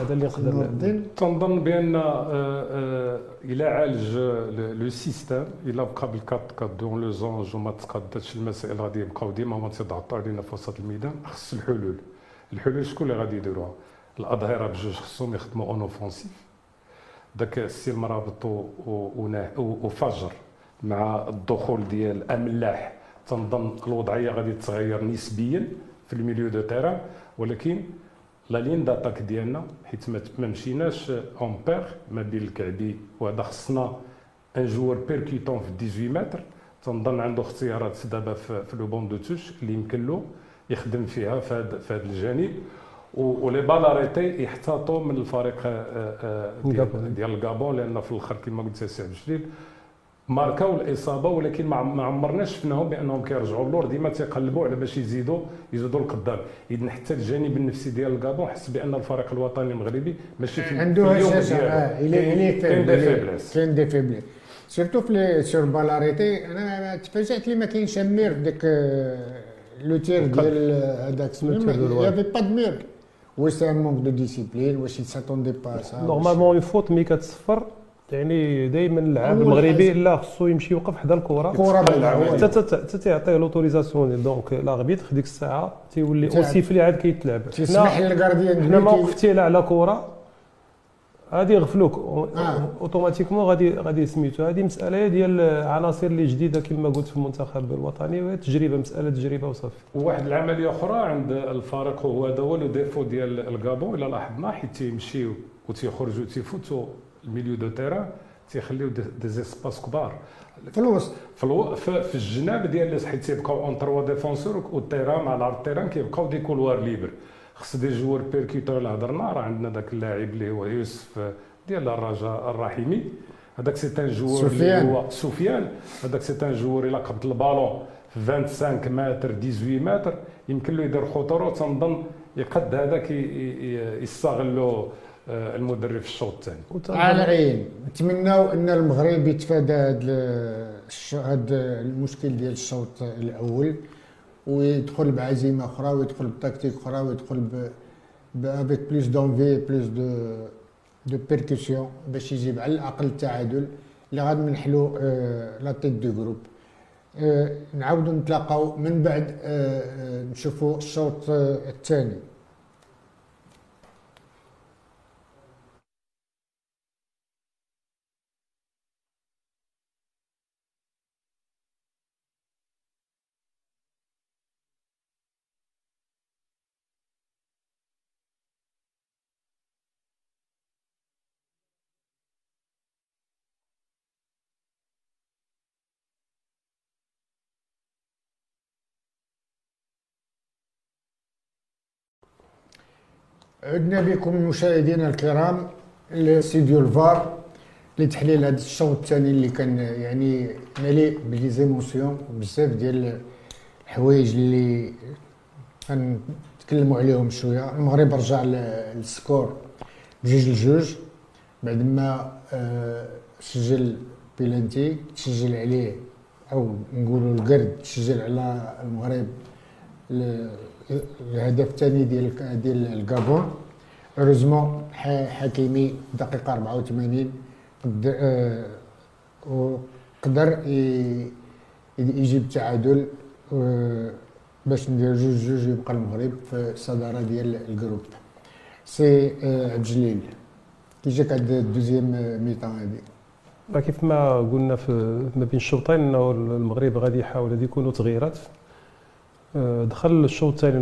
هذا اللي نقدر تنظن بأن آه، آه، إلى عالج le système إلى بقى بال quatre quatre deux losange وما تقادتش المسائل غادي يبقاو ديما ما تضغطوا علينا في وسط الميدان خص الحلول. الحلول شكون اللي غادي يديروها؟ الأظهرة بجوج خصهم يخدموا en offensive داك السي المرابط وفجر مع الدخول ديال أملاح. تنظن الوضعية غادي تتغير نسبيا في ال milieu de terrain ولكن la ligne d'attaque ديالنا حيت ما مشيناش en paire ما بين الكعبي وهذا خصنا un joueur percutant في 18 متر تنظن عنده اختيارات دابا في, le banc de touche اللي يمكن له يخدم فيها في هذا في هذا الجانب و les balles arrêtées يحتاطوا من الفريق آه، آه،. ديال, ديال الغابون لأن في الآخر كما قلت سي عبد الجليل ماركاو الإصابة ولكن ما عم- ما عمرناش شفناهم بأنهم كيرجعوا اللور ديما تيقلبوا على باش يزيدوا يزيدوا القدام. اذا حتى الجانب النفسي ديال الغابون حس بأن الفريق الوطني المغربي ماشي في عنده هشاشه. آه الي كاين- des faibles faiblesses كاين des faiblesses surtout في les sur balles arrêtées أنا تفاجأت لي ما كاينش mur في ديك آه، le tir. ديال هذاك le tir de الوالد. il y avait pas de mur واش c'est un manque de discipline واش ils s'attendaient pas ça normalement en foot mais كتصفر يعني دائما اللاعب المغربي. لا خصو يمشي يوقف حدا الكرة. كره حتى تعطيه l'autorisation donc l'arbitre في ديك الساعة تيولي تيعرف. اوسيفلي عاد كيتلعب. تسمح لل gardien حنا ما وقفتي لا على كرة. غادي يغفلوك. آه. automatiquement غادي غادي سميتو هذه مسألة ديال عناصر اللي جديدة كما قلت في المنتخب الوطني. وهي تجربة مسألة تجربة وصافي. وواحد العملية أخرى عند الفريق هو هذا هو le défaut ديال الغابون. الا لاحظنا حيت تيمشيو وتيخرجوا تيفوتوا ال milieu de terrain تيخليو des espaces كبار. في الوسط في, alors... في, الجناب ديال حيت تيبقاو en trois défenseurs وال terrain مع العرض ال terrain كيبقاو des couloirs libres. خص des joueurs percuteurs اللي هضرنا راه عندنا ذاك اللاعب اللي هو يوسف ديال الرجاء الرحيمي. هذاك c'est un joueur. اللي هو سفيان. هذاك c'est un joueur إلا قبض البالون في 25 متر 18 متر. يمكن له يدير خطورة تنظن يقد هذاك يستغلوا آه، المدرب في الشوط الثاني. على العين نتمناو أن المغرب يتفادى هذا المشكل ديال الشوط الأول ويدخل بعزيمة أخرى ويدخل بتكتيك أخرى ويدخل ب avec plus d'envie plus de de percussion باش يجيب على الأقل التعادل. اللي غادي نحلو la tête de groupe آه، نعاودوا نتلاقاو من بعد آه، آه، نشوفوا الشوط آه، الثاني. عدنا بكم مشاهدينا الكرام لاستديو الفار لتحليل هذا الشوط الثاني اللي كان يعني مليء ب les émotions بزاف ديال الحوايج اللي كنتكلموا عليهم شوية. المغرب رجع لل score بجوج لجوج بعد ما آه، سجل بيلانتي تسجل عليه أو نقولوا القرد تسجل على المغرب الهدف الثاني ديال ديال الكابون heureusement حكيمي دقيقة 84 آه قدر يجيب تعادل باش ندير جوج جوج يبقى المغرب في الصدارة ديال ال groupe. سي آه، عبد الجليل كي جاك هاد ال deuxième mi-temps هادي؟ كيف ما قلنا في ما بين الشوطين إنه المغرب غادي يحاول يكونوا تغييرات. آه، دخل الشوط الثاني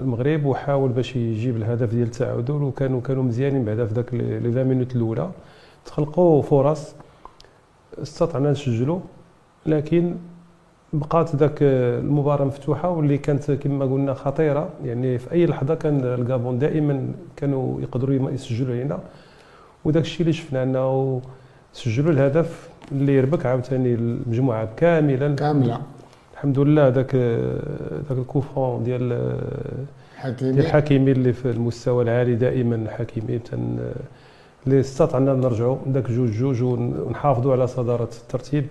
المغرب وحاول باش يجيب الهدف ديال التعادل وكانوا كانوا مزيانين بعدا في داك لي 20 مينوت الأولى. تخلقوا فرص استطعنا نسجلوا لكن بقات ذاك المباراة مفتوحة واللي كانت كما قلنا خطيرة. يعني في أي لحظة كان الكابون دائما كانوا يقدروا يسجلوا علينا وداك الشيء اللي شفنا أنه سجلوا الهدف اللي ربك عاوتاني المجموعة كاملا. كاملة. الحمد لله ذاك ذاك الكوفون ديال الحكيمي الحكيمي اللي في المستوى العالي دائما الحكيمي تن اللي استطعنا نرجعوا ذاك جوج جوج ونحافظوا على صدارة الترتيب.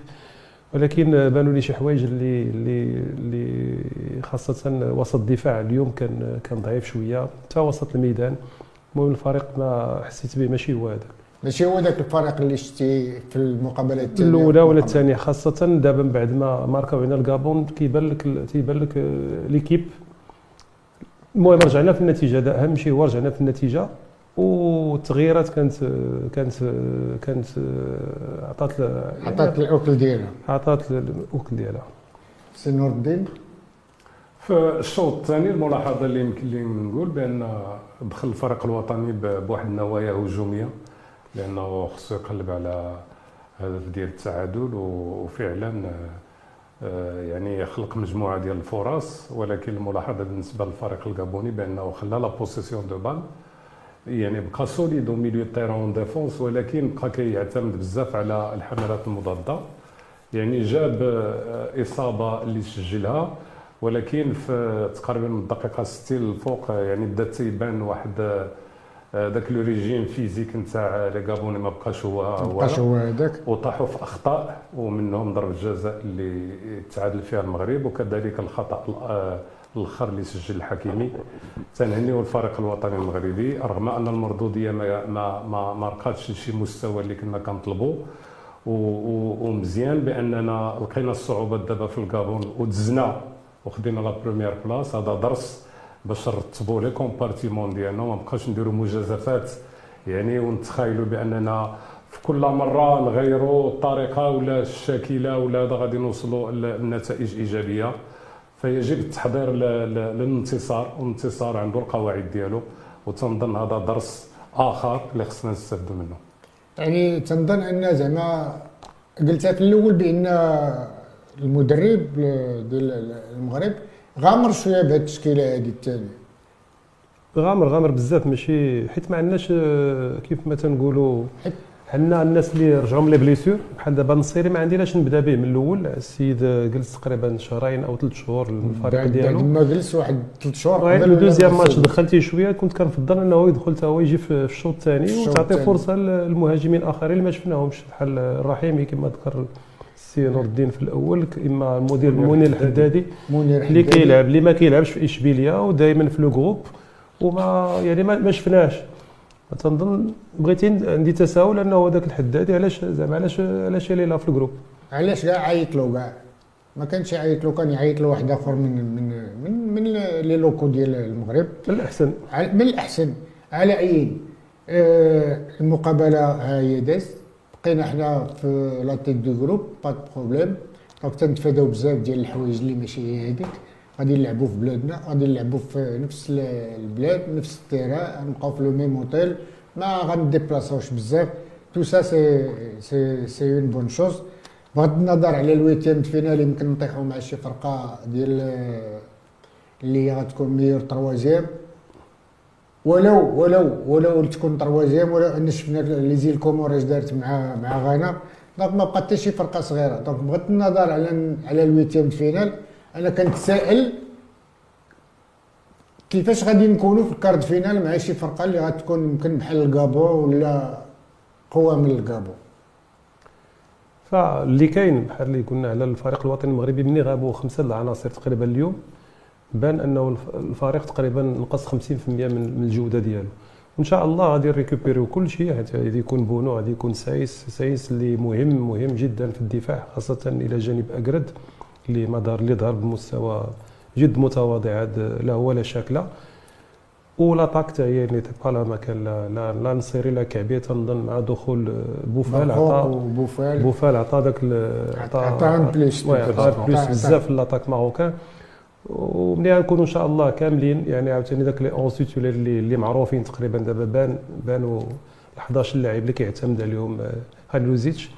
ولكن بانوا لي شي حوايج اللي اللي اللي خاصة وسط الدفاع اليوم كان كان ضعيف شوية. حتى وسط الميدان المهم الفريق ما حسيت به ماشي هو هذاك. ماشي هو ذاك الفريق اللي شتي في المقابلة الثانية الأولى ولا الثانية؟ خاصة دابا من بعد ما ماركا بين الكابون كيبان لك تيبان لك ليكيب. المهم رجعنا في النتيجة. أهم شيء هو رجعنا في النتيجة. والتغييرات كانت كانت كانت آه، عطات عطات الاكل ديالها. عطات الاكل ديالها. سي نور الدين. في الشوط الثاني الملاحظة اللي يمكن لي نقول بأن دخل الفريق الوطني بواحد النوايا هجومية. لأنه خصو يقلب على هدف ديال التعادل وفعلا آه، يعني خلق مجموعة ديال الفرص ولكن الملاحظة بالنسبة للفريق الكابوني بأنه خلى la possession de balle يعني بقى solide au milieu terrain défense ولكن بقى كيعتمد بزاف على الحملات المضادة. يعني جاب آه، إصابة اللي سجلها ولكن في تقريبا من الدقيقه 60 الفوق آه، يعني بدا تيبان واحد آه، ذاك le régime physique نتاع les Gabonais ما بقاش هو هو بقاش هو هذاك. وطاحوا في أخطاء ومنهم ضربه جزاء اللي تعادل فيها المغرب وكذلك الخطأ آه، الأخر اللي سجل الحكيمي. تنهنيو الفريق الوطني المغربي رغم أن المردودية ما ما ما, ما رقاتش لشي مستوى اللي كنا كنطلبوا ومزيان بأننا لقينا الصعوبات دابا في الكابون ودزنا وخدينا la première place هذا درس باش نرتبوا les compartiments ديالنا ما بقاش نديروا مجازفات. يعني ونتخايلوا بأننا في كل مرة نغيروا الطريقة ولا الشاكلة ولا هذا غادي نوصلوا لنتائج إيجابية. فيجب التحضير للانتصار. والانتصار عنده القواعد ديالو. وتنظن هذا درس آخر اللي خصنا نستافدوا منه. يعني تنظن أن زعما قلتها في الأول بأن المدرب ديال المغرب غامر شوية بهذه التشكيلة هذه الثانية غامر غامر بزاف ماشي حيت ما عندناش آه، كيف ما تنقولوا عندنا الناس اللي رجعهم les blessures بحال دابا النصيري ما عنديناش نبدا به من الأول. السيد جلس تقريبا شهرين أو ثلاث شهور الفريق ديالو بعد ما جلس واحد ثلاث شهور غير ال deuxième match دخلتي شوية كنت كنفضل أنه يدخل حتى هو يجي في الشوط الثاني وتعطي فرصة للمهاجمين الآخرين اللي ما شفناهمش بحال الرحيمي كما ذكر السي نور الدين في الأول إما المدير منير الحدادي اللي كيلعب اللي ما كيلعبش في إشبيلية ودائما في le groupe وما يعني ما شفناش. تنظن بغيتي عندي تساؤل أنه هذاك الحدادي علاش زعما علاش علاش اللي لا في ال groupe علاش كاع عيط له كاع؟ ما كانش يعيط له كان يعيط له واحد آخر من من من من les locaux ديال المغرب. من الأحسن. من الأحسن. على اي آه، المقابلة آه، هي دازت بقينا حنا في la tête du groupe pas de problème. donc تنتفاداو بزاف ديال الحوايج اللي ماشي هي هذيك غادي نلعبوا في بلادنا غادي نلعبوا في نفس البلاد نفس ال terrain نبقاو في le même hôtel ما غنديبلاصوش بزاف. tout ça c'est c'est c'est une bonne chose. بغض النظر على ال huitième finale يمكن نطيحوا مع شي فرقة ديال اللي غتكون meilleur troisième. ولو ولو ولو تكون troisième ولو ان شفنا les îles Comores دارت مع مع غانا donc ما بقات حتى شي فرقة صغيرة. donc بغض النظر على على ال huitième finale أنا كنتسائل كيفاش غادي نكونوا في ال quart finale مع شي فرقة اللي غتكون يمكن بحال الكابون ولا قوة من الكابون. فاللي كاين بحال اللي قلنا على الفريق الوطني المغربي ملي غابوا خمسة العناصر تقريبا اليوم. بان انه الفريق تقريبا نقص 50% من الجودة ديالو. وإن شاء الله غادي نريكوبيريو كل شيء غادي يكون بونو غادي يكون سايس سايس اللي مهم مهم جدا في الدفاع خاصة إلى جانب اكرد اللي ما دار اللي ظهر بمستوى جد متواضع لا هو لا شك لا. و l'attaque حتى هي n'était pas là ما كان لا لا, لا نصيري لا كعبية تنظن مع دخول بوفال عطى بوفال. بوفال عطى داك عطى عطى plus. بزاف في l'attaque marocaine. وملي غنكونوا إن شاء الله كاملين يعني عاوتاني داك les onze اللي اللي معروفين تقريبا دابا بان بانوا 11 لاعب اللي كيعتمد عليهم آه، هالوزيتش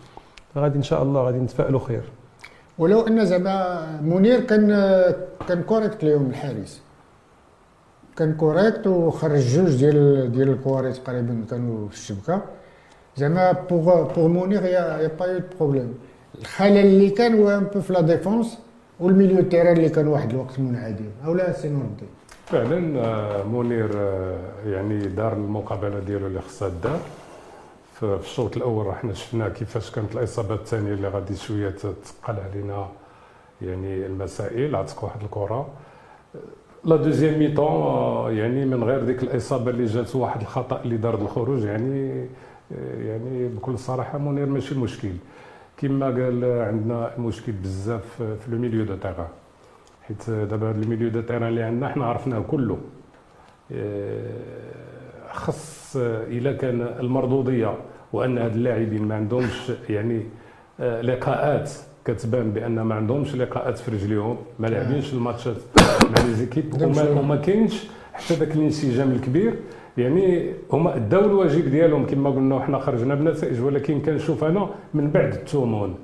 غادي إن شاء الله غادي نتفائلوا خير. ولو أن زعما منير كان كان correct اليوم الحارس. كان correct وخرج جوج ديال ديال الكواري تقريبا كانوا في الشبكة. زعما pour pour منير y a pas eu problème الخلل اللي كان هو un peu في la défense و ال milieu terrain اللي كان واحد الوقت منعدم أو لا سي نوردي فعلا آه، منير آه، يعني دار المقابلة ديالو اللي خصها دار في الشوط الأول رحنا شفنا كيفاش كانت الاصابه الثانية اللي غادي شوية تثقل علينا يعني المسائل عطيك واحد الكرة. la deuxième mi-temps يعني من غير ديك الإصابة اللي جات واحد الخطأ اللي دار الخروج يعني يعني بكل صراحة منير ماشي مشكل. كما قال عندنا مشكل بزاف في le milieu de terrain. حيت دابا هذا ال milieu de terrain اللي عندنا حنا عرفناه كله. خص إلا كان المردودية وأن هاد اللاعبين ما عندهمش يعني آه، لقاءات. كتبان بأن ما عندهمش لقاءات في رجليهم ما لاعبينش الماتشات مع les équipes وما, وما كاينش حتى ذاك الانسجام الكبير يعني هما اداو الواجب ديالهم كما قلنا وحنا خرجنا بنتائج ولكن كنشوف أنا من بعد التومون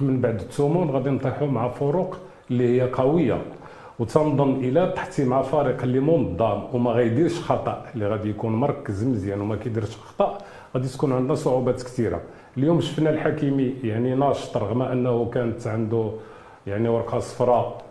من بعد التومون غادي نطيحوا مع فروق اللي هي قوية. وتنظن إلى طحتي مع فريق اللي منظم وما غيديرش خطأ اللي غادي يكون مركز مزيان وما كيديرش خطأ غادي تكون عندنا صعوبات كثيرة. اليوم شفنا الحكيمي يعني ناشط رغم أنه كانت عنده يعني ورقة صفراء.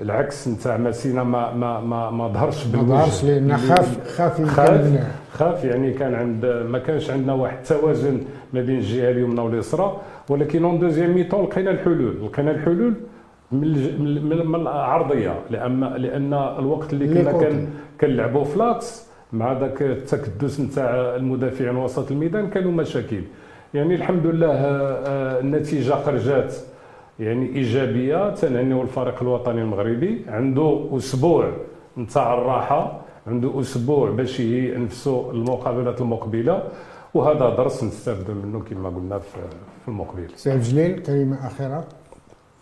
العكس نتاع ماسينا ما ما ما ما ظهرش بالوجه. ما ظهرش لأن خاف خاف خاف, خاف يعني كان عند ما كانش عندنا واحد التوازن ما بين الجهة اليمنى واليسرى ولكن en deuxième mi-temps لقينا الحلول. لقينا الحلول من من, من العرضية لأن لأن الوقت اللي كنا كان كنلعبوا فلاتس مع ذاك التكدس نتاع المدافعين وسط الميدان كانوا مشاكل. يعني الحمد لله آه، آه، النتيجة خرجت يعني إيجابية. تنهنيو الفريق الوطني المغربي عنده أسبوع نتاع الراحة عنده أسبوع باش يهيئ نفسه المقابلات المقبلة وهذا درس نستافد منه كما قلنا في المقبل. سيد جليل كلمة أخيرة؟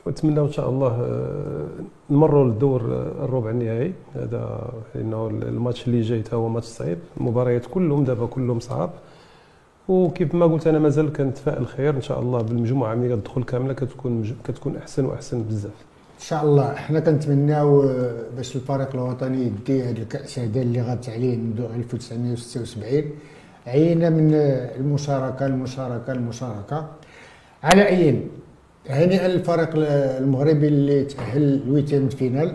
ونتمنى إن شاء الله آه، نمروا للدور الربع النهائي. هذا لأنه الماتش اللي جاي هو ماتش صعيب. المباريات كلهم دابا كلهم صعاب. وكيف ما قلت أنا مازال كنتفائل خير إن شاء الله بالمجموعة ملي كتدخل كاملة كتكون كتكون أحسن وأحسن بزاف. إن شاء الله. حنا كنتمناو آه، باش الفريق الوطني يدي هذا الكأس هذا اللي غات عليه منذ 1976 عينا من المشاركة المشاركة المشاركة. على أي هنيئا للفريق المغربي اللي تأهل لويتيام فينال.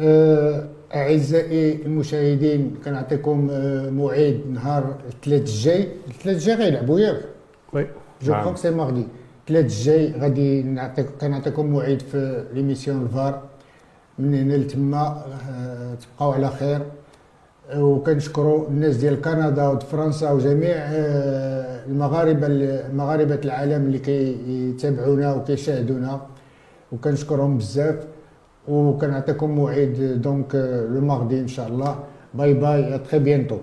آه، أعزائي المشاهدين كنعطيكم آه، موعد نهار الثلاث الجاي. الثلاث الجاي غيلعبوا ياك. Oui. je crois que c'est mardi الثلاث الجاي غادي نعطيك كنعطيكم موعد في l'émission الفار من هنا لتما آه، تبقاو على خير. وكنشكروا الناس ديال كندا وفرنسا وجميع آه، المغاربة مغاربة العالم اللي كيتابعونا وكيشاهدونا. وكنشكرهم بزاف. وكنعطيكم موعد donc le mardi إن شاء الله. bye bye très bientôt